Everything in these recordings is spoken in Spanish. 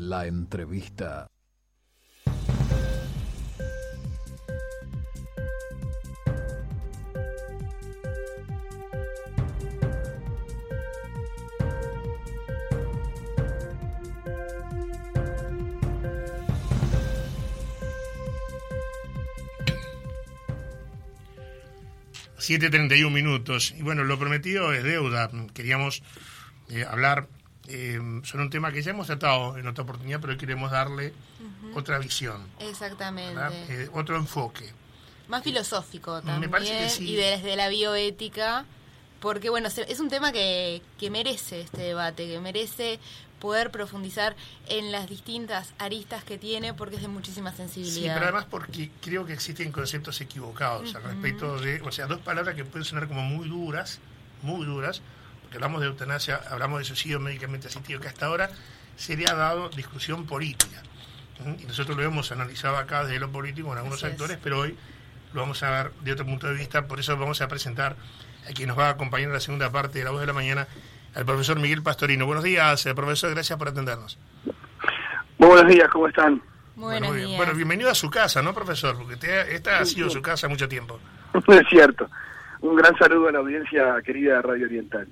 La entrevista. ...7.31 minutos. Y bueno, lo prometido es deuda. Queríamos eh, hablar eh, sobre un tema que ya hemos tratado en otra oportunidad, pero hoy queremos darle otra visión. Exactamente. Eh, otro enfoque. Más filosófico también. Me parece que sí. Y desde la bioética, porque bueno, es un tema que, que merece este debate, que merece poder profundizar en las distintas aristas que tiene, porque es de muchísima Sí, sensibilidad. pero además porque creo que existen conceptos equivocados al respecto de, o sea, dos palabras que pueden sonar como muy duras, muy duras, porque hablamos de eutanasia, hablamos de suicidio médicamente asistido, que hasta ahora se le ha dado discusión política. ¿Mm? Y nosotros lo hemos analizado acá desde lo político con algunos Así es. actores, pero hoy lo vamos a ver de otro punto de vista, por eso vamos a presentar a quien nos va a acompañar en la segunda parte de La Voz de la Mañana, al profesor Miguel Pastorino. Buenos días, eh, profesor, gracias por atendernos. Muy buenos días, ¿cómo están? Muy Bueno, buenos muy bien. días. Bueno, bienvenido a su casa, ¿no, profesor? Porque te- esta ha sido su casa mucho tiempo. es cierto. Un gran saludo a la audiencia querida de Radio Oriental.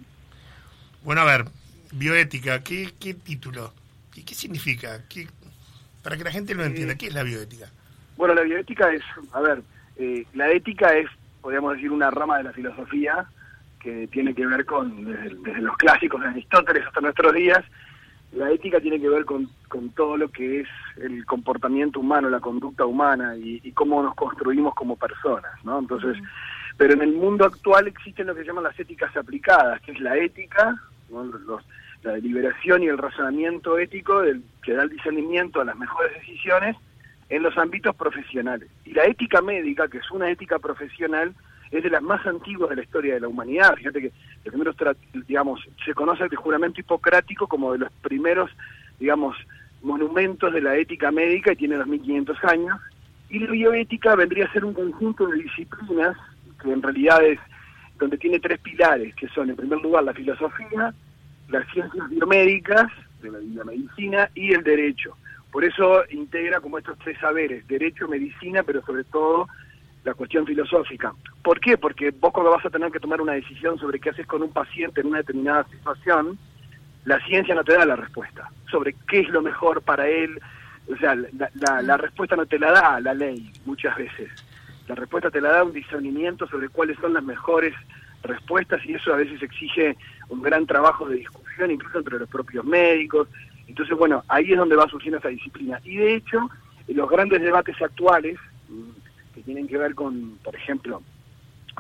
Bueno, a ver, bioética, ¿qué, qué título? ¿Qué, qué significa? ¿Qué- para que la gente lo entienda, ¿qué es la bioética? Bueno, la bioética es, a ver, eh, la ética es, podríamos decir, una rama de la filosofía que tiene que ver con, desde, desde los clásicos de Aristóteles hasta nuestros días, la ética tiene que ver con, con todo lo que es el comportamiento humano, la conducta humana y, y cómo nos construimos como personas, ¿no? Entonces, pero en el mundo actual existen lo que llaman las éticas aplicadas, que es la ética. Los- la deliberación y el razonamiento ético del, que da el discernimiento a las mejores decisiones en los ámbitos profesionales. Y la ética médica, que es una ética profesional, es de las más antiguas de la historia de la humanidad. Fíjate que los primeros, digamos, se conoce el juramento hipocrático como de los primeros, digamos, monumentos de la ética médica y tiene 2500 años. Y la bioética vendría a ser un conjunto de disciplinas que en realidad es donde tiene tres pilares, que son en primer lugar la filosofía, las ciencias biomédicas, de la, la medicina y el derecho. Por eso integra como estos tres saberes, derecho, medicina, pero sobre todo la cuestión filosófica. ¿Por qué? Porque vos cuando vas a tener que tomar una decisión sobre qué haces con un paciente en una determinada situación, la ciencia no te da la respuesta sobre qué es lo mejor para él. O sea, la respuesta no te la da la ley muchas veces. La respuesta te la da un discernimiento sobre cuáles son las mejores respuestas y eso a veces exige un gran trabajo de discusión incluso entre los propios médicos. Entonces, bueno, ahí es donde va surgiendo esa disciplina. Y de hecho, los grandes debates actuales, mm, que tienen que ver con, por ejemplo,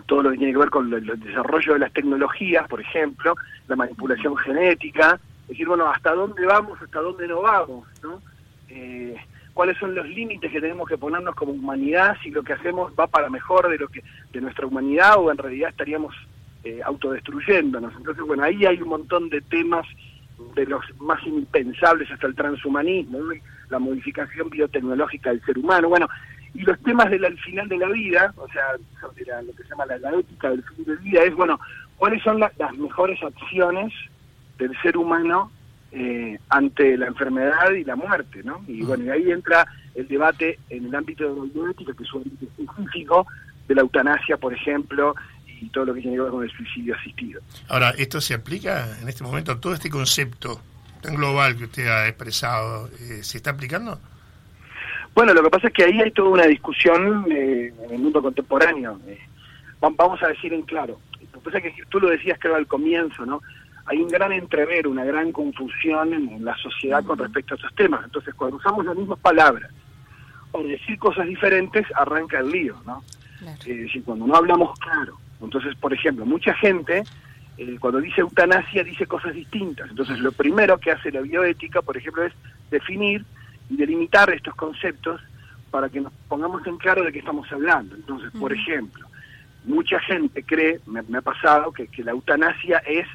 todo lo que tiene que ver con el desarrollo de las tecnologías, por ejemplo, la manipulación genética, es decir, bueno, hasta dónde vamos, hasta dónde no vamos, ¿no? Eh, cuáles son los límites que tenemos que ponernos como humanidad si lo que hacemos va para mejor de lo que de nuestra humanidad o en realidad estaríamos eh, autodestruyéndonos. Entonces, bueno, ahí hay un montón de temas de los más impensables hasta el transhumanismo, la modificación biotecnológica del ser humano, bueno, y los temas del al final de la vida, o sea, sobre la- lo que se llama la, ética del fin de vida, es, bueno, cuáles son la- las mejores acciones del ser humano eh, ante la enfermedad y la muerte, ¿no? Y bueno, y ahí entra el debate en el ámbito de la bioética, que es un ámbito específico de la eutanasia, por ejemplo, y todo lo que tiene que ver con el suicidio asistido. Ahora, ¿esto se aplica en este momento? ¿Todo este concepto tan global que usted ha expresado, eh, se está aplicando? Bueno, lo que pasa es que ahí hay toda una discusión eh, en el mundo contemporáneo. eh. Va- vamos a decir en claro. Lo que pasa es que tú lo decías creo al comienzo, ¿no? Hay un gran entrever, una gran confusión en, la sociedad con respecto a estos temas. Entonces, cuando usamos las mismas palabras o decir cosas diferentes, arranca el lío, ¿no? Claro. Es decir, cuando no hablamos claro. Entonces, por ejemplo, mucha gente eh, cuando dice eutanasia dice cosas distintas. Entonces, lo primero que hace la bioética, por ejemplo, es definir y delimitar estos conceptos para que nos pongamos en claro de qué estamos hablando. Entonces, por ejemplo, mucha gente cree, me, me ha pasado, que, que la eutanasia es,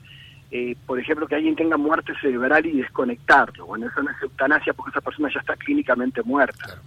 eh, por ejemplo, que alguien tenga muerte cerebral y desconectarlo. Bueno, eso no es eutanasia porque esa persona ya está clínicamente muerta. Claro.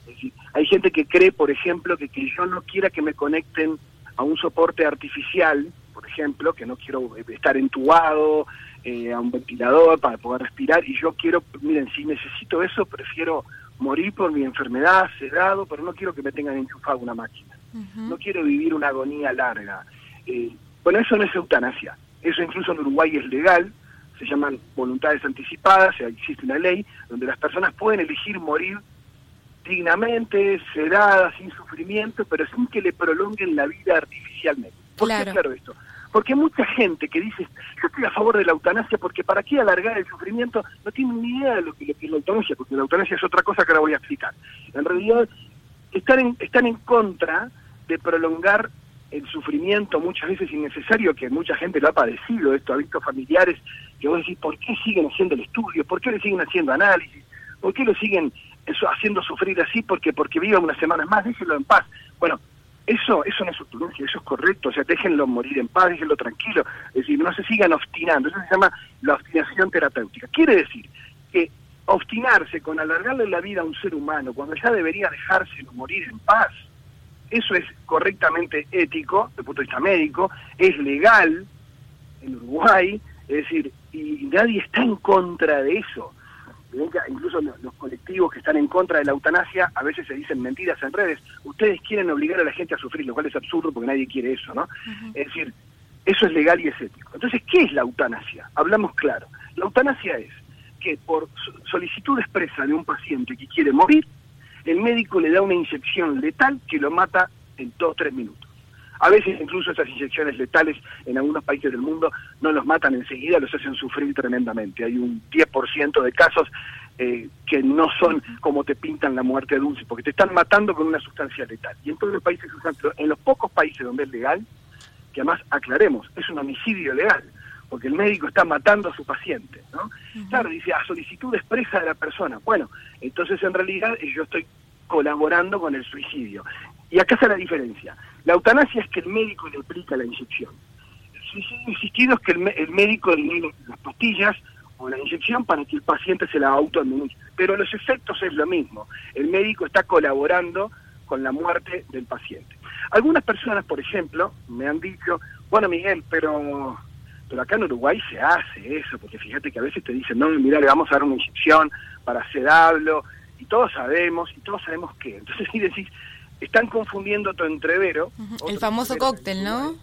Es decir, hay gente que cree, por ejemplo, que, que yo no quiera que me conecten a un soporte artificial, por ejemplo, que no quiero eh, estar entubado, eh, a un ventilador para poder respirar y yo quiero, miren, si necesito eso, prefiero morir por mi enfermedad, sedado, pero no quiero que me tengan enchufado una máquina. No quiero vivir una agonía larga. Eh, bueno, eso no es eutanasia. Eso incluso en Uruguay es legal, se llaman voluntades anticipadas, existe una ley donde las personas pueden elegir morir dignamente, sedadas, sin sufrimiento, pero sin que le prolonguen la vida artificialmente. ¿Por qué claro esto? Porque mucha gente que dice, yo estoy a favor de la eutanasia porque para qué alargar el sufrimiento, no tienen ni idea de lo que, es la eutanasia, porque la eutanasia es otra cosa que ahora voy a explicar. En realidad, están en, están en contra de prolongar el sufrimiento muchas veces innecesario, que mucha gente lo ha padecido, esto ha visto familiares que vos decís, ¿por qué siguen haciendo el estudio? ¿Por qué le siguen haciendo análisis? ¿Por qué lo siguen haciendo sufrir así? Porque porque viva unas semanas más, déjenlo en paz. Bueno, eso eso no es eutanasia, eso es correcto, o sea, déjenlo morir en paz, déjenlo tranquilo, es decir, no se sigan obstinando, eso se llama la obstinación terapéutica. Quiere decir que obstinarse con alargarle la vida a un ser humano cuando ya debería dejárselo morir en paz, eso es correctamente ético, desde el punto de vista médico, es legal en Uruguay, es decir, y nadie está en contra de eso. Incluso los colectivos que están en contra de la eutanasia a veces se dicen mentiras en redes. Ustedes quieren obligar a la gente a sufrir, lo cual es absurdo porque nadie quiere eso, ¿no? Es decir, eso es legal y es ético. Entonces, ¿qué es la eutanasia? Hablamos claro. La eutanasia es que por solicitud expresa de un paciente que quiere morir, el médico le da una inyección letal que lo mata en dos o tres minutos. A veces incluso esas inyecciones letales en algunos países del mundo no los matan enseguida, los hacen sufrir tremendamente. Hay un 10% de casos eh, que no son como te pintan la muerte dulce, porque te están matando con una sustancia letal. Y en todos los países en los pocos países donde es legal, que además aclaremos, es un homicidio legal, porque el médico está matando a su paciente, ¿no? Claro, dice, a solicitud expresa de la persona. Bueno, entonces en realidad yo estoy colaborando con el suicidio. Y acá está la diferencia. La eutanasia es que el médico le aplica la inyección. El suicidio insistido es que el, médico le da las pastillas o la inyección para que el paciente se la autoadministre. Pero los efectos es lo mismo. El médico está colaborando con la muerte del paciente. Algunas personas, por ejemplo, me han dicho, bueno Miguel, pero pero acá en Uruguay se hace eso, porque fíjate que a veces te dicen, no, mira, le vamos a dar una inyección para sedarlo, y todos sabemos, y todos sabemos qué. Entonces, si decís, están confundiendo tu entrevero. El famoso cóctel, ¿no?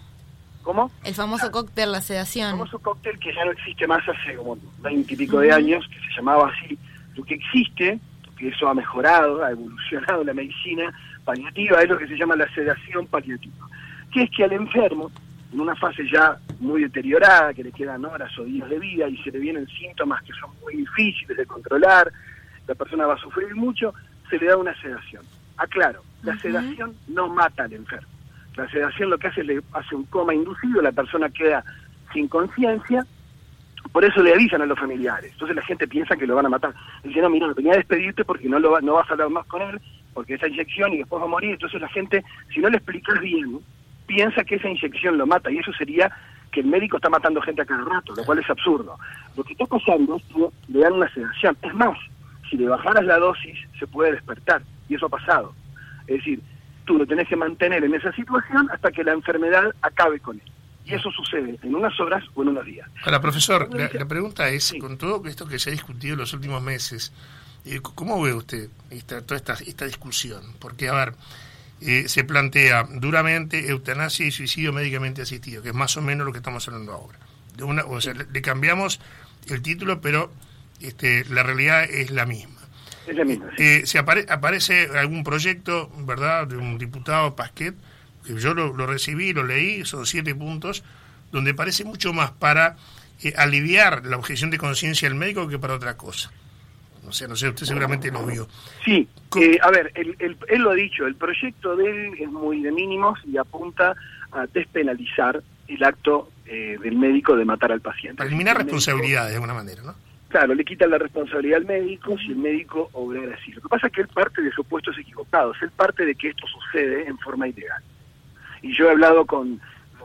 ¿Cómo? El famoso cóctel, la sedación. El famoso cóctel que ya no existe más hace como veinte y pico de años, que se llamaba así. Lo que existe, que eso ha mejorado, ha evolucionado la medicina paliativa, es lo que se llama la sedación paliativa. Que es que al enfermo en una fase ya muy deteriorada, que le quedan horas o días de vida y se le vienen síntomas que son muy difíciles de controlar, la persona va a sufrir mucho, se le da una sedación. Aclaro, la sedación no mata al enfermo. La sedación lo que hace es le hace un coma inducido, la persona queda sin conciencia, por eso le avisan a los familiares. Entonces la gente piensa que lo van a matar. Dice, no, mira, venía a despedirte porque no, lo no vas a hablar más con él, porque esa inyección y después va a morir. Entonces la gente, si no le explicas bien, piensa que esa inyección lo mata y eso sería que el médico está matando gente a cada rato, lo cual es absurdo. Lo que está pasando es que le dan una sedación. Es más, si le bajaras la dosis, se puede despertar, y eso ha pasado. Es decir, tú lo tenés que mantener en esa situación hasta que la enfermedad acabe con él. Y eso sucede en unas horas o en unos días. Ahora, profesor, la, pregunta es, con todo esto que se ha discutido en los últimos meses, eh, ¿cómo ve usted esta, toda esta, esta discusión? Porque, a ver, eh, se plantea duramente eutanasia y suicidio médicamente asistido, que es más o menos lo que estamos hablando ahora. De una, o sea, le, cambiamos el título, pero este, la realidad es la misma. Es la misma. Eh, se aparece algún proyecto, ¿verdad?, de un diputado Pasquet, que yo lo, recibí, lo leí, son siete puntos, donde parece mucho más para eh, aliviar la objeción de conciencia del médico que para otra cosa. O sea, no sé, usted seguramente lo vio. Sí, eh, a ver, él, lo ha dicho, el proyecto de él es muy de mínimos y apunta a despenalizar el acto eh, del médico de matar al paciente. Para eliminar responsabilidades de alguna manera, ¿no? Claro, le quitan la responsabilidad al médico si el médico obra así. Lo que pasa es que él parte de supuestos equivocados, él parte de que esto sucede en forma ilegal. Y yo he hablado con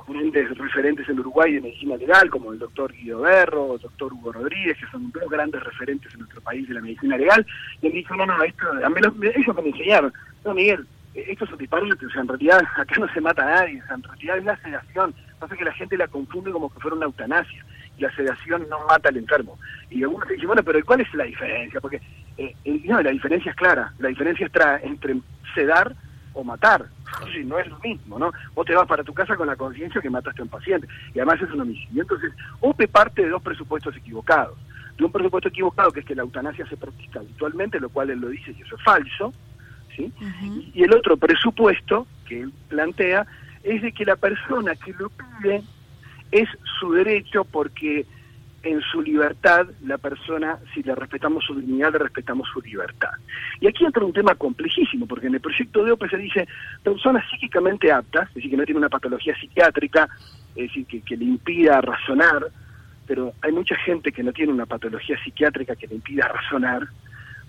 grandes referentes en Uruguay de medicina legal, como el doctor Guido Berro, el doctor Hugo Rodríguez, que son dos grandes referentes en nuestro país de la medicina legal, y él dijo, no, no, esto, a mí ellos me enseñaron, no, Miguel, eh, esto es un disparate, o sea, en realidad acá no se mata a nadie, o sea, en realidad es la sedación, pasa que la gente la confunde como que fuera una eutanasia, y la sedación no mata al enfermo. Y algunos dicen, bueno, pero ¿cuál es la diferencia? Porque eh, no, la diferencia es clara, la diferencia está entre sedar o matar. Sí, no es lo mismo, ¿no? Vos te vas para tu casa con la conciencia que mataste a un paciente y además es un homicidio. Entonces, OPE parte de dos presupuestos equivocados. De un presupuesto equivocado que es que la eutanasia se practica habitualmente, lo cual él lo dice y eso es falso, ¿sí? Y el otro presupuesto que él plantea es de que la persona que lo pide es su derecho porque en su libertad la persona, si le respetamos su dignidad, le respetamos su libertad. Y aquí entra un tema complejísimo, porque en el proyecto de OPE se dice personas psíquicamente aptas, es decir, que no tiene una patología psiquiátrica, es decir, que, que le impida razonar, pero hay mucha gente que no tiene una patología psiquiátrica que le impida razonar,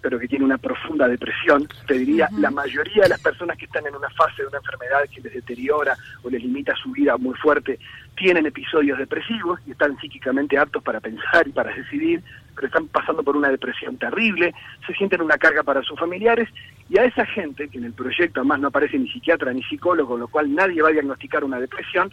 pero que tiene una profunda depresión. Te diría, la mayoría de las personas que están en una fase de una enfermedad que les deteriora o les limita su vida muy fuerte, tienen episodios depresivos y están psíquicamente aptos para pensar y para decidir, pero están pasando por una depresión terrible, se sienten una carga para sus familiares y a esa gente, que en el proyecto además no aparece ni psiquiatra ni psicólogo, con lo cual nadie va a diagnosticar una depresión,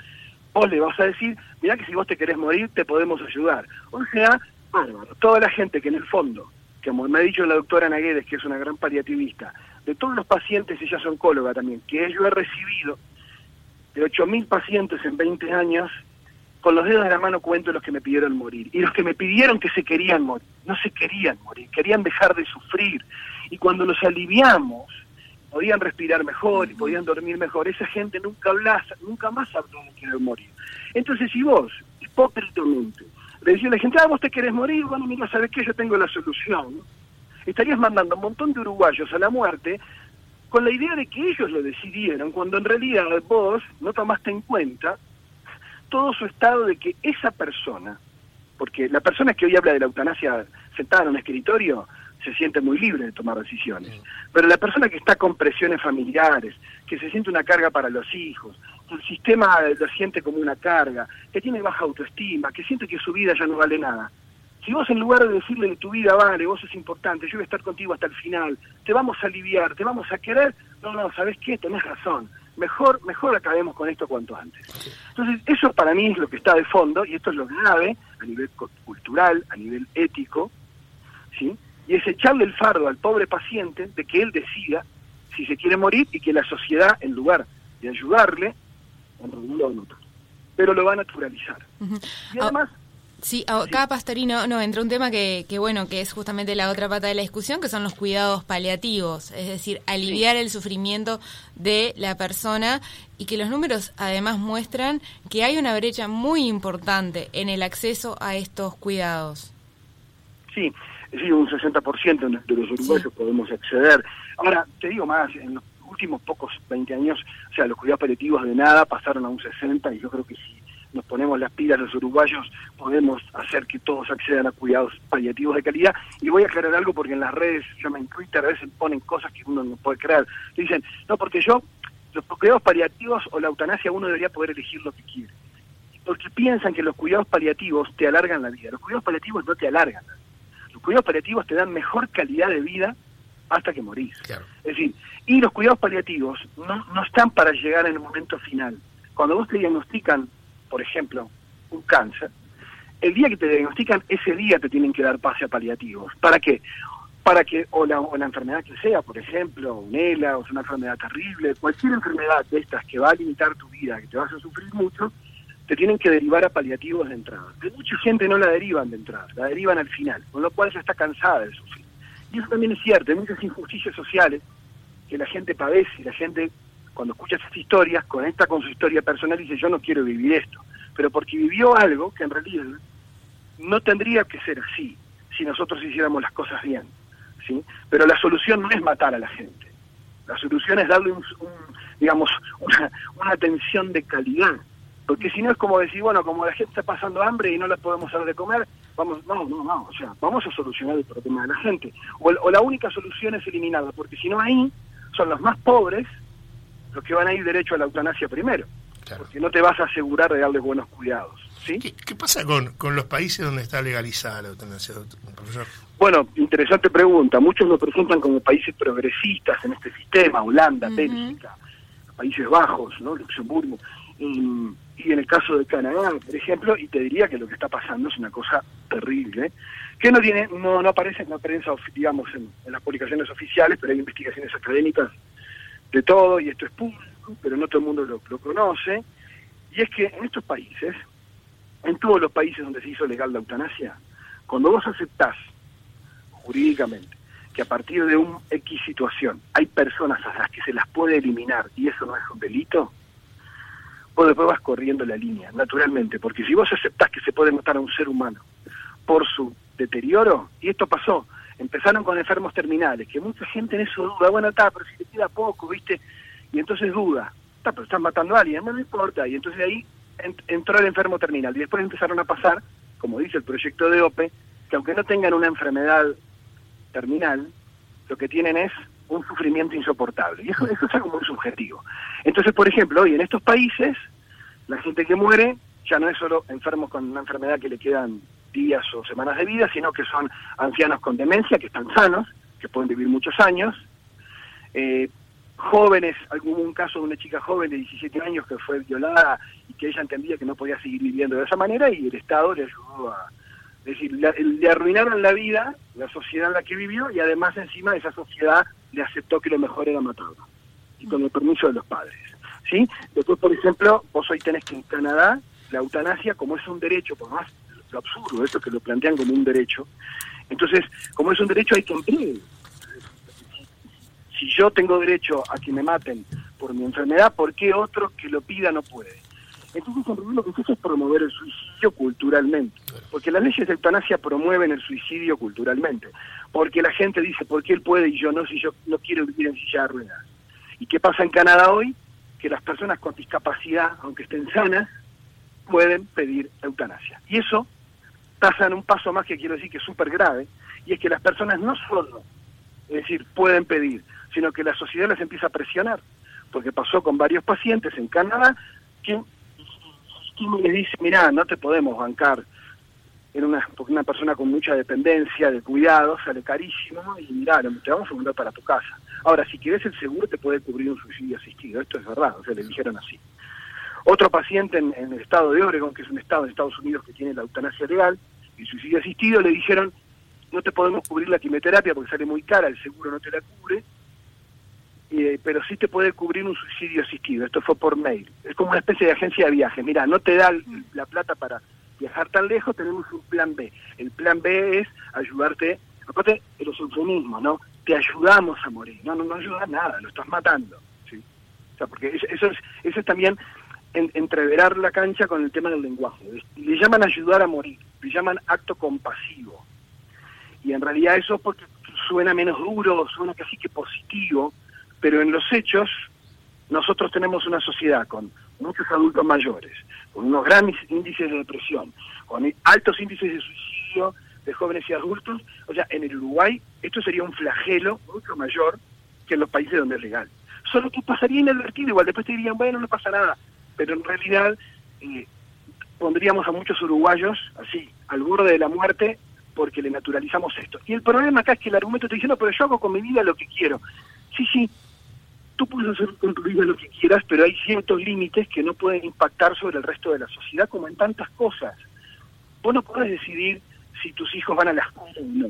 vos le vas a decir, mira que si vos te querés morir te podemos ayudar. O sea, bárbaro, toda la gente que en el fondo como me ha dicho la doctora Naguedes, que es una gran paliativista, de todos los pacientes, ella es oncóloga también, que yo he recibido, de 8.000 pacientes en 20 años, con los dedos de la mano cuento los que me pidieron morir. Y los que me pidieron que se querían morir, no se querían morir, querían dejar de sufrir. Y cuando los aliviamos, podían respirar mejor y podían dormir mejor. Esa gente nunca habla, nunca más habló de querer morir. Entonces, si vos, hipócritamente, le decía a la gente, ah, vos te querés morir, bueno, mira, ¿sabes qué? Yo tengo la solución. Estarías mandando a un montón de uruguayos a la muerte con la idea de que ellos lo decidieron, cuando en realidad vos no tomaste en cuenta todo su estado de que esa persona, porque la persona que hoy habla de la eutanasia sentada en un escritorio, se siente muy libre de tomar decisiones. Pero la persona que está con presiones familiares, que se siente una carga para los hijos, que el sistema lo siente como una carga, que tiene baja autoestima, que siente que su vida ya no vale nada. Si vos en lugar de decirle que tu vida vale, vos es importante, yo voy a estar contigo hasta el final, te vamos a aliviar, te vamos a querer, no, no, ¿sabes qué? Tenés razón. Mejor, mejor acabemos con esto cuanto antes. Entonces, eso para mí es lo que está de fondo, y esto es lo grave a nivel cultural, a nivel ético, ¿sí? Y es echarle el fardo al pobre paciente de que él decida si se quiere morir y que la sociedad, en lugar de ayudarle, lo pero lo va a naturalizar. Y ah, además... Sí, acá Pastorino no entra un tema que, que, bueno, que es justamente la otra pata de la discusión, que son los cuidados paliativos, es decir, aliviar el sufrimiento de la persona y que los números además muestran que hay una brecha muy importante en el acceso a estos cuidados. Sí, sí, un 60% de los uruguayos podemos acceder. Ahora, te digo más, en los últimos pocos 20 años, o sea, los cuidados paliativos de nada pasaron a un 60 y yo creo que si nos ponemos las pilas los uruguayos podemos hacer que todos accedan a cuidados paliativos de calidad. Y voy a aclarar algo porque en las redes, yo en Twitter a veces ponen cosas que uno no puede creer. Dicen, no, porque yo, los cuidados paliativos o la eutanasia uno debería poder elegir lo que quiere. Porque piensan que los cuidados paliativos te alargan la vida. Los cuidados paliativos no te alargan la vida los cuidados paliativos te dan mejor calidad de vida hasta que morís. Es decir, y los cuidados paliativos no, no están para llegar en el momento final. Cuando vos te diagnostican, por ejemplo, un cáncer, el día que te diagnostican, ese día te tienen que dar pase a paliativos. ¿Para qué? Para que, o la, o la enfermedad que sea, por ejemplo, un ELA, o una enfermedad terrible, cualquier enfermedad de estas que va a limitar tu vida, que te vas a sufrir mucho, te tienen que derivar a paliativos de entrada. Que mucha gente no la derivan de entrada, la derivan al final, con lo cual ya está cansada de sufrir. Y eso también es cierto, hay muchas injusticias sociales que la gente padece la gente cuando escucha esas historias conecta con su historia personal y dice yo no quiero vivir esto, pero porque vivió algo que en realidad no tendría que ser así si nosotros hiciéramos las cosas bien, ¿sí? Pero la solución no es matar a la gente, la solución es darle un, digamos una, una atención de calidad porque si no es como decir, bueno, como la gente está pasando hambre y no le podemos dar de comer, vamos, no, no, no, o sea, vamos a solucionar el problema de la gente. O, la única solución es eliminarla, porque si no ahí son los más pobres los que van a ir derecho a la eutanasia primero. Porque no te vas a asegurar de darle buenos cuidados. ¿sí? ¿Qué, pasa con, con los países donde está legalizada la eutanasia, profesor? Bueno, interesante pregunta. Muchos lo presentan como países progresistas en este sistema, Holanda, Bélgica, Países Bajos, ¿no? Luxemburgo. Y, y en el caso de Canadá, por ejemplo, y te diría que lo que está pasando es una cosa terrible, que no tiene, no, no aparece en la prensa, digamos, en, las publicaciones oficiales, pero hay investigaciones académicas de todo, y esto es público, pero no todo el mundo lo, lo conoce, y es que en estos países, en todos los países donde se hizo legal la eutanasia, cuando vos aceptás jurídicamente que a partir de un X situación hay personas a las que se las puede eliminar y eso no es un delito, vos después vas corriendo la línea, naturalmente, porque si vos aceptás que se puede matar a un ser humano por su deterioro, y esto pasó, empezaron con enfermos terminales, que mucha gente en eso duda, bueno, está, pero si te queda poco, ¿viste? Y entonces duda, está, pero están matando a alguien, no, importa, y entonces ahí entró el enfermo terminal, y después empezaron a pasar, como dice el proyecto de OPE, que aunque no tengan una enfermedad terminal, lo que tienen es un sufrimiento insoportable. Y eso, eso es algo muy subjetivo. Por ejemplo, hoy en estos países, la gente que muere ya no es solo enfermos con una enfermedad que le quedan días o semanas de vida, sino que son ancianos con demencia, que están sanos, que pueden vivir muchos años, eh, jóvenes, hubo un caso de una chica joven de 17 años que fue violada y que ella entendía que no podía seguir viviendo de esa manera y el Estado le ayudó a, es decir, le, arruinaron la vida, la sociedad en la que vivió, y además encima esa sociedad le aceptó que lo mejor era matarlo, y con el permiso de los padres. ¿Sí? Después, por ejemplo, vos hoy tenés que en Canadá, la eutanasia, como es un derecho, por más lo absurdo, esto que lo plantean como un derecho, entonces, como es un derecho hay que emplear. Si yo tengo derecho a que me maten por mi enfermedad, ¿por qué otro que lo pida no puede? Entonces, en lo que se hace es promover el suicidio culturalmente, porque las leyes de eutanasia promueven el suicidio culturalmente, porque la gente dice, ¿por qué él puede y yo no si yo no quiero vivir en silla de ruedas? ¿Y qué pasa en Canadá hoy? Que las personas con discapacidad, aunque estén sanas, pueden pedir eutanasia. Y eso pasa en un paso más que quiero decir que es súper grave, y es que las personas no solo, es decir, pueden pedir, sino que la sociedad les empieza a presionar, porque pasó con varios pacientes en Canadá que les dice, mira, no te podemos bancar en una, una persona con mucha dependencia, de cuidado, sale carísimo y mira, te vamos a mandar para tu casa. Ahora, si quieres el seguro te puede cubrir un suicidio asistido, esto es verdad, o sea, le dijeron así. Otro paciente en, el estado de Oregon, que es un estado de Estados Unidos que tiene la eutanasia legal, y suicidio asistido, le dijeron, no te podemos cubrir la quimioterapia porque sale muy cara, el seguro no te la cubre, eh, pero sí te puede cubrir un suicidio asistido. Esto fue por mail. Es como una especie de agencia de viaje. Mira, no te da la plata para viajar tan lejos, tenemos un plan B. El plan B es ayudarte, aparte de los eufemismos, ¿no? Te ayudamos a morir. No, no, no ayuda nada, lo estás matando. ¿sí? O sea, porque eso es, eso es también entreverar la cancha con el tema del lenguaje. Le llaman ayudar a morir, le llaman acto compasivo. Y en realidad eso es porque suena menos duro, suena casi que positivo, pero en los hechos nosotros tenemos una sociedad con muchos adultos mayores, con unos grandes índices de depresión, con altos índices de suicidio de jóvenes y adultos. O sea, en el Uruguay esto sería un flagelo mucho mayor que en los países donde es legal. Solo que pasaría inadvertido, igual después te dirían, bueno, no pasa nada, pero en realidad eh, pondríamos a muchos uruguayos así, al borde de la muerte, porque le naturalizamos esto. Y el problema acá es que el argumento te dice, no, pero yo hago con mi vida lo que quiero. Sí, sí, tú puedes hacer con tu vida lo que quieras, pero hay ciertos límites que no pueden impactar sobre el resto de la sociedad, como en tantas cosas. Vos no podés decidir si tus hijos van a la escuela o no.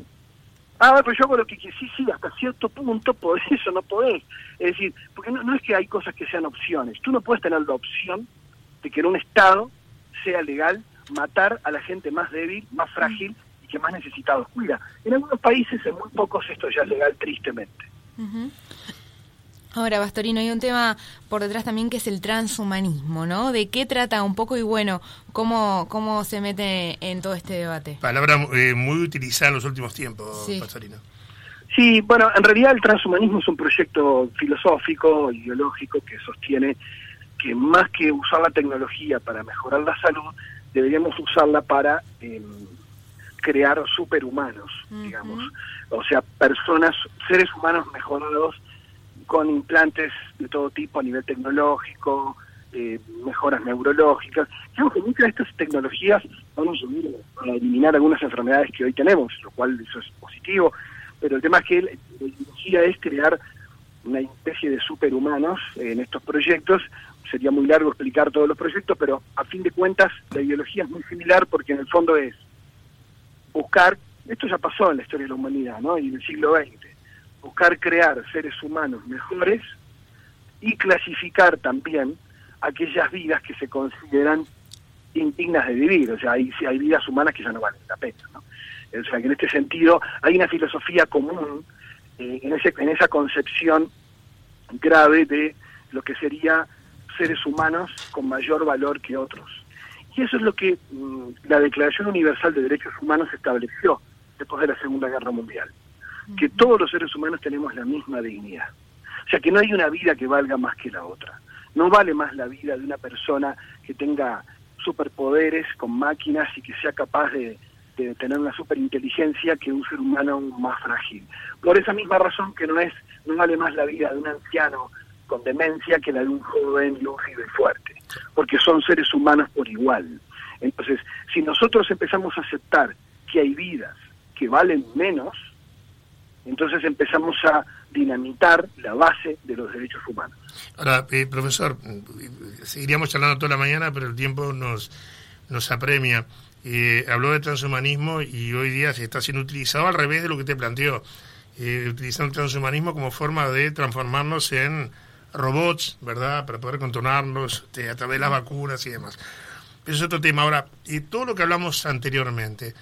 Ah, pero yo hago lo que. Sí, sí, hasta cierto punto podés eso, no podés. Es decir, porque no, no es que hay cosas que sean opciones. Tú no puedes tener la opción de que en un Estado sea legal matar a la gente más débil, más frágil y que más necesitados cuida. En algunos países, en muy pocos, esto ya es legal, tristemente. Ahora, Bastorino, hay un tema por detrás también que es el transhumanismo, ¿no? ¿De qué trata un poco y bueno, cómo, cómo se mete en todo este debate? Palabra eh, muy utilizada en los últimos tiempos, sí. Sí, bueno, en realidad el transhumanismo es un proyecto filosófico, ideológico, que sostiene que más que usar la tecnología para mejorar la salud, deberíamos usarla para em, crear superhumanos, digamos. O sea, personas, seres humanos mejorados con implantes de todo tipo a nivel tecnológico, eh, mejoras neurológicas. Creo que muchas de estas tecnologías van a ayudar a eliminar algunas enfermedades que hoy tenemos, lo cual eso es positivo, pero el tema es que la tecnología es crear una especie de superhumanos en estos proyectos sería muy largo explicar todos los proyectos, pero a fin de cuentas la ideología es muy similar porque en el fondo es buscar, esto ya pasó en la historia de la humanidad, ¿no? Y en el siglo XX, buscar crear seres humanos mejores y clasificar también aquellas vidas que se consideran indignas de vivir, o sea, hay, hay vidas humanas que ya no valen la pena. O sea, que en este sentido hay una filosofía común eh, en, ese, en esa concepción grave de lo que sería seres humanos con mayor valor que otros. Y eso es lo que mm, la Declaración Universal de Derechos Humanos estableció después de la Segunda Guerra Mundial, que todos los seres humanos tenemos la misma dignidad. O sea, que no hay una vida que valga más que la otra. No vale más la vida de una persona que tenga superpoderes con máquinas y que sea capaz de, tener una superinteligencia que un ser humano más frágil. Por esa misma razón que no es no vale más la vida de un anciano con demencia que la de un joven lúcido y fuerte, porque son seres humanos por igual. Entonces, si nosotros empezamos a aceptar que hay vidas que valen menos, entonces empezamos a dinamitar la base de los derechos humanos. Ahora, eh, profesor, seguiríamos charlando toda la mañana, pero el tiempo nos, nos apremia. Eh, habló de transhumanismo y hoy día se está siendo utilizado al revés de lo que te planteó, eh, utilizando el transhumanismo como forma de transformarnos en robots, ¿verdad? Para poder controlarnos este, a través de las vacunas y demás. Pero es otro tema. Ahora, y todo lo que hablamos anteriormente,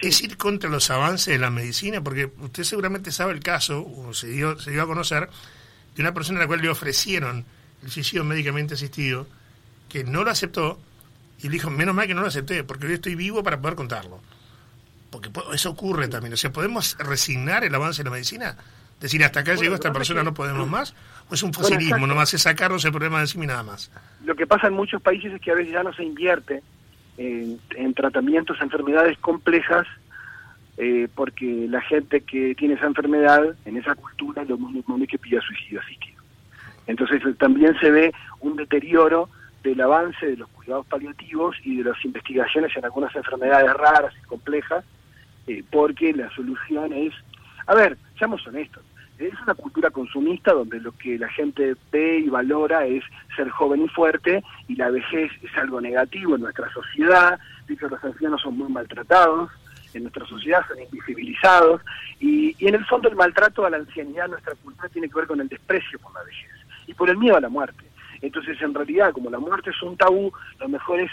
es ir contra los avances de la medicina, porque usted seguramente sabe el caso, o se dio, se dio a conocer, de una persona a la cual le ofrecieron el suicidio médicamente asistido, que no lo aceptó, y le dijo, menos mal que no lo acepté, porque hoy estoy vivo para poder contarlo. Porque eso ocurre también. O sea, ¿podemos resignar el avance de la medicina? Decir, hasta acá llegó esta persona, no podemos más. ¿O es un facilismo, nomás es sacarnos el problema de encima y nada más? Lo que pasa en muchos países es que a veces ya no se invierte en, tratamientos a enfermedades complejas eh, porque la gente que tiene esa enfermedad en esa cultura lo más normal es que pida suicidio asistido. Entonces también se ve un deterioro del avance de los cuidados paliativos y de las investigaciones en algunas enfermedades raras y complejas, eh, porque la solución es, a ver, seamos honestos, es una cultura consumista donde lo que la gente ve y valora es ser joven y fuerte y la vejez es algo negativo en nuestra sociedad, de que los ancianos son muy maltratados, en nuestra sociedad son invisibilizados y, y en el fondo el maltrato a la ancianidad nuestra cultura tiene que ver con el desprecio por la vejez y por el miedo a la muerte. Entonces, en realidad, como la muerte es un tabú, lo mejor es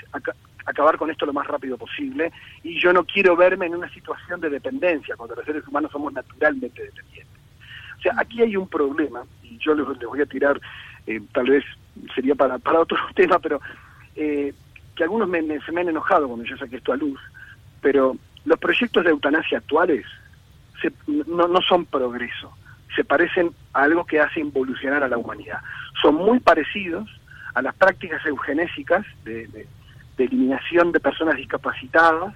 acabar con esto lo más rápido posible. Y yo no quiero verme en una situación de dependencia, cuando los seres humanos somos naturalmente dependientes. O sea, aquí hay un problema, y yo les, voy a tirar, eh, tal vez sería para, para otro tema, pero eh, que algunos me, se me han enojado cuando yo saqué esto a luz, pero los proyectos de eutanasia actuales no, no son progreso se parecen a algo que hace involucionar a la humanidad. Son muy parecidos a las prácticas eugenésicas de, eliminación de personas discapacitadas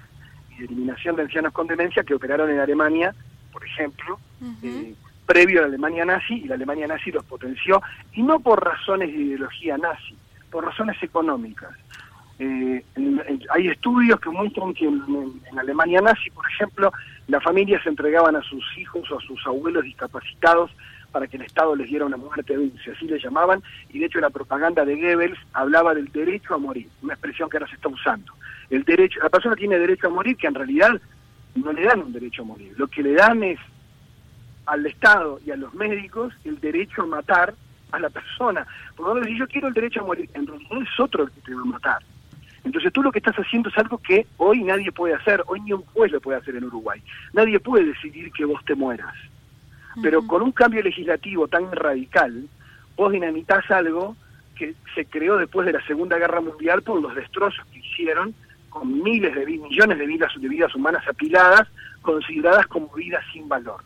y de eliminación de ancianos con demencia que operaron en Alemania, por ejemplo, eh, previo a la Alemania nazi, y la Alemania nazi los potenció, y no por razones de ideología nazi, por razones económicas. Eh, hay estudios que muestran que en, en, Alemania nazi, por ejemplo, las familias entregaban a sus hijos o a sus abuelos discapacitados para que el Estado les diera una muerte dulce, así le llamaban, y de hecho la propaganda de Goebbels hablaba del derecho a morir, una expresión que ahora se está usando. El derecho, la persona tiene derecho a morir, que en realidad no le dan un derecho a morir, lo que le dan es al Estado y a los médicos el derecho a matar a la persona. Porque uno dice, yo quiero el derecho a morir, en realidad es otro el que te va a matar. Entonces tú lo que estás haciendo es algo que hoy nadie puede hacer, hoy ni un juez lo puede hacer en Uruguay. Nadie puede decidir que vos te mueras. Pero con un cambio legislativo tan radical, vos dinamitas algo que se creó después de la Segunda Guerra Mundial por los destrozos que hicieron con miles de millones de vidas, de vidas humanas apiladas, consideradas como vidas sin valor.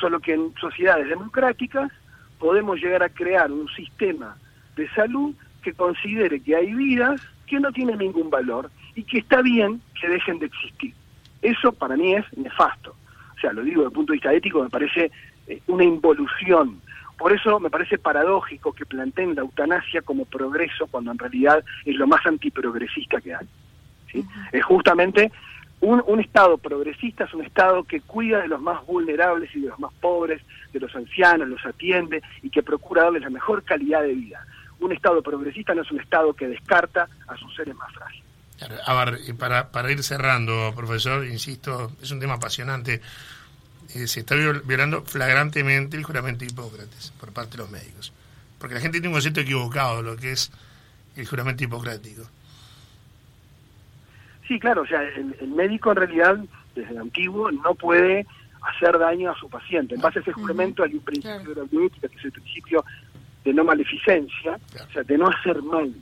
Solo que en sociedades democráticas podemos llegar a crear un sistema de salud que considere que hay vidas que no tienen ningún valor y que está bien que dejen de existir. Eso para mí es nefasto. O sea, lo digo desde el punto de vista ético, me parece eh, una involución. Por eso me parece paradójico que planteen la eutanasia como progreso cuando en realidad es lo más antiprogresista que hay. ¿sí? Es justamente un, Estado progresista, es un Estado que cuida de los más vulnerables y de los más pobres, de los ancianos, los atiende y que procura darles la mejor calidad de vida Un Estado progresista no es un Estado que descarta a sus seres más frágiles. A ver, para, para ir cerrando, profesor, insisto, es un tema apasionante. Eh, se está violando flagrantemente el juramento de Hipócrates por parte de los médicos. Porque la gente tiene un concepto equivocado de lo que es el juramento hipocrático. Sí, claro, o sea, el, médico en realidad, desde el antiguo, no puede hacer daño a su paciente. En base a ese juramento hay un principio de la bioética, que es el principio de no maleficencia, o sea, de no hacer mal.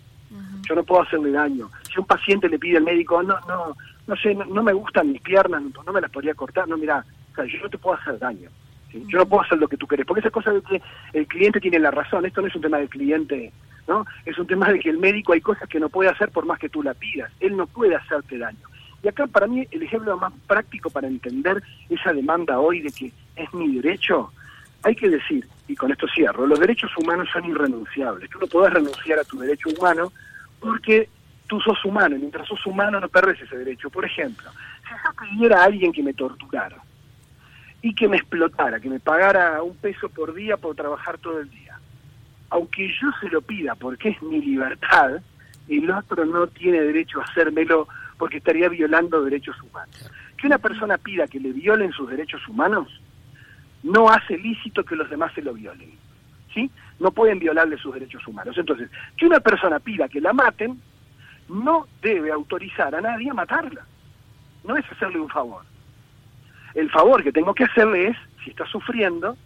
Yo no puedo hacerle daño. Si un paciente le pide al médico, no, no, no sé, no, me gustan mis piernas, no me las podría cortar, no, mira, yo no te puedo hacer daño. Yo no puedo hacer lo que tú querés, porque esa cosa de que el cliente tiene la razón, esto no es un tema del cliente ¿no? Es un tema de que el médico hay cosas que no puede hacer por más que tú la pidas. Él no puede hacerte daño. Y acá para mí el ejemplo más práctico para entender esa demanda hoy de que es mi derecho, hay que decir, y con esto cierro, los derechos humanos son irrenunciables. Tú no podés renunciar a tu derecho humano porque tú sos humano y mientras sos humano no perdes ese derecho. Por ejemplo, si yo pidiera a alguien que me torturara y que me explotara, que me pagara un peso por día por trabajar todo el día, aunque yo se lo pida porque es mi libertad, el otro no tiene derecho a hacérmelo porque estaría violando derechos humanos. Que una persona pida que le violen sus derechos humanos no hace lícito que los demás se lo violen. ¿Sí? No pueden violarle sus derechos humanos. Entonces, que una persona pida que la maten no debe autorizar a nadie a matarla. No es hacerle un favor. El favor que tengo que hacerle es, si está sufriendo,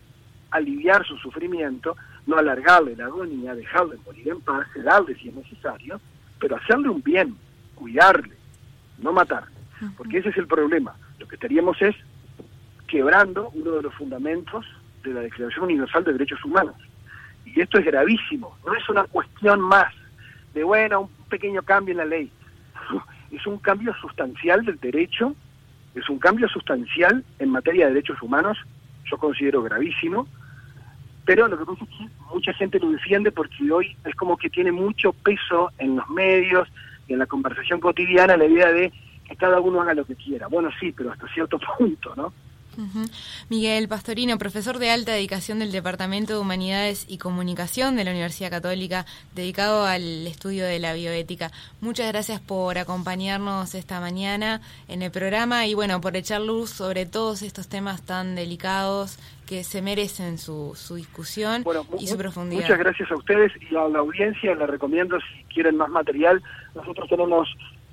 aliviar su sufrimiento, no alargarle la agonía, dejarle morir en paz, darle si es necesario, pero hacerle un bien, cuidarle, no matarle. Porque ese es el problema. Lo que estaríamos es quebrando uno de los fundamentos de la Declaración Universal de Derechos Humanos. Y esto es gravísimo. No es una cuestión más de, bueno, un pequeño cambio en la ley. Es un cambio sustancial del derecho, es un cambio sustancial en materia de derechos humanos, yo considero gravísimo, pero lo que pasa es que mucha gente lo defiende porque hoy es como que tiene mucho peso en los medios y en la conversación cotidiana la idea de que cada uno haga lo que quiera. Bueno, sí, pero hasta cierto punto, ¿no? Miguel Pastorino, profesor de alta dedicación del Departamento de Humanidades y Comunicación de la Universidad Católica, dedicado al estudio de la bioética. Muchas gracias por acompañarnos esta mañana en el programa y bueno, por echar luz sobre todos estos temas tan delicados que se merecen su, su discusión y su profundidad. Muchas gracias a ustedes y a la audiencia. Les recomiendo, si quieren más material, nosotros tenemos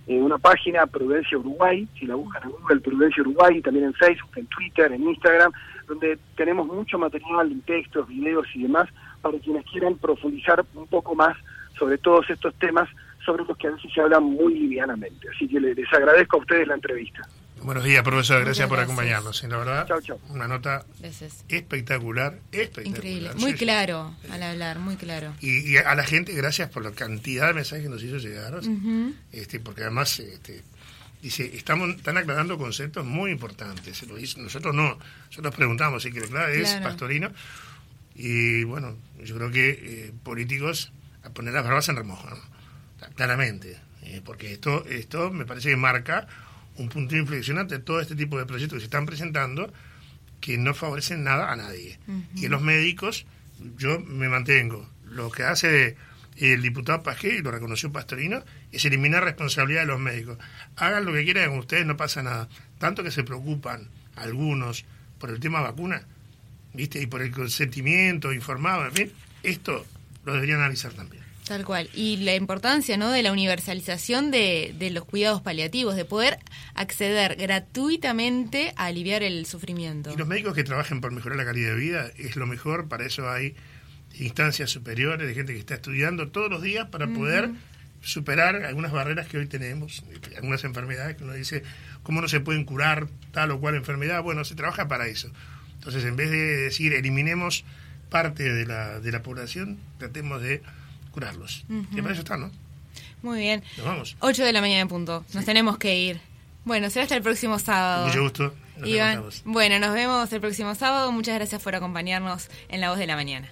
eh, una página, Prudencia Uruguay, si la buscan en Google, Prudencia Uruguay, también en Facebook, en Twitter, en Instagram, donde tenemos mucho material, textos, videos y demás, para quienes quieran profundizar un poco más sobre todos estos temas, sobre los que a veces se habla muy livianamente. Así que les agradezco a ustedes la entrevista. Buenos días, profesor. Gracias por acompañarnos. La verdad, una nota espectacular, espectacular. Increíble. Muy claro al hablar, muy claro. Y, a la gente, gracias por la cantidad de mensajes que nos hizo llegar. este, porque además, este, dice, estamos, están aclarando conceptos muy importantes. Lo nosotros no. Nosotros preguntamos si que claro, es pastorino. Y bueno, yo creo que eh, políticos a poner las barbas en remojo, claramente. Eh, porque esto, esto me parece que marca un punto de inflexión ante todo este tipo de proyectos que se están presentando que no favorecen nada a nadie. Y en los médicos, yo me mantengo. Lo que hace el diputado Pasqué, y lo reconoció Pastorino, es eliminar responsabilidad de los médicos. Hagan lo que quieran con ustedes, no pasa nada. Tanto que se preocupan algunos por el tema vacuna, ¿viste? Y por el consentimiento informado, en fin, esto lo deberían analizar también. Tal cual. Y la importancia ¿no? de la universalización de, de, los cuidados paliativos, de poder acceder gratuitamente a aliviar el sufrimiento. Y los médicos que trabajen por mejorar la calidad de vida es lo mejor, para eso hay instancias superiores de gente que está estudiando todos los días para poder superar algunas barreras que hoy tenemos, algunas enfermedades que uno dice, ¿cómo no se pueden curar tal o cual enfermedad? Bueno, se trabaja para eso. Entonces, en vez de decir eliminemos parte de la, de la población, tratemos de curarlos. Uh -huh. Para eso está, ¿no? Muy bien. Nos vamos. 8 de la mañana en punto. Nos tenemos que ir. Bueno, será hasta el próximo sábado. Mucho gusto. Iván, bueno, nos vemos el próximo sábado. Muchas gracias por acompañarnos en La Voz de la Mañana.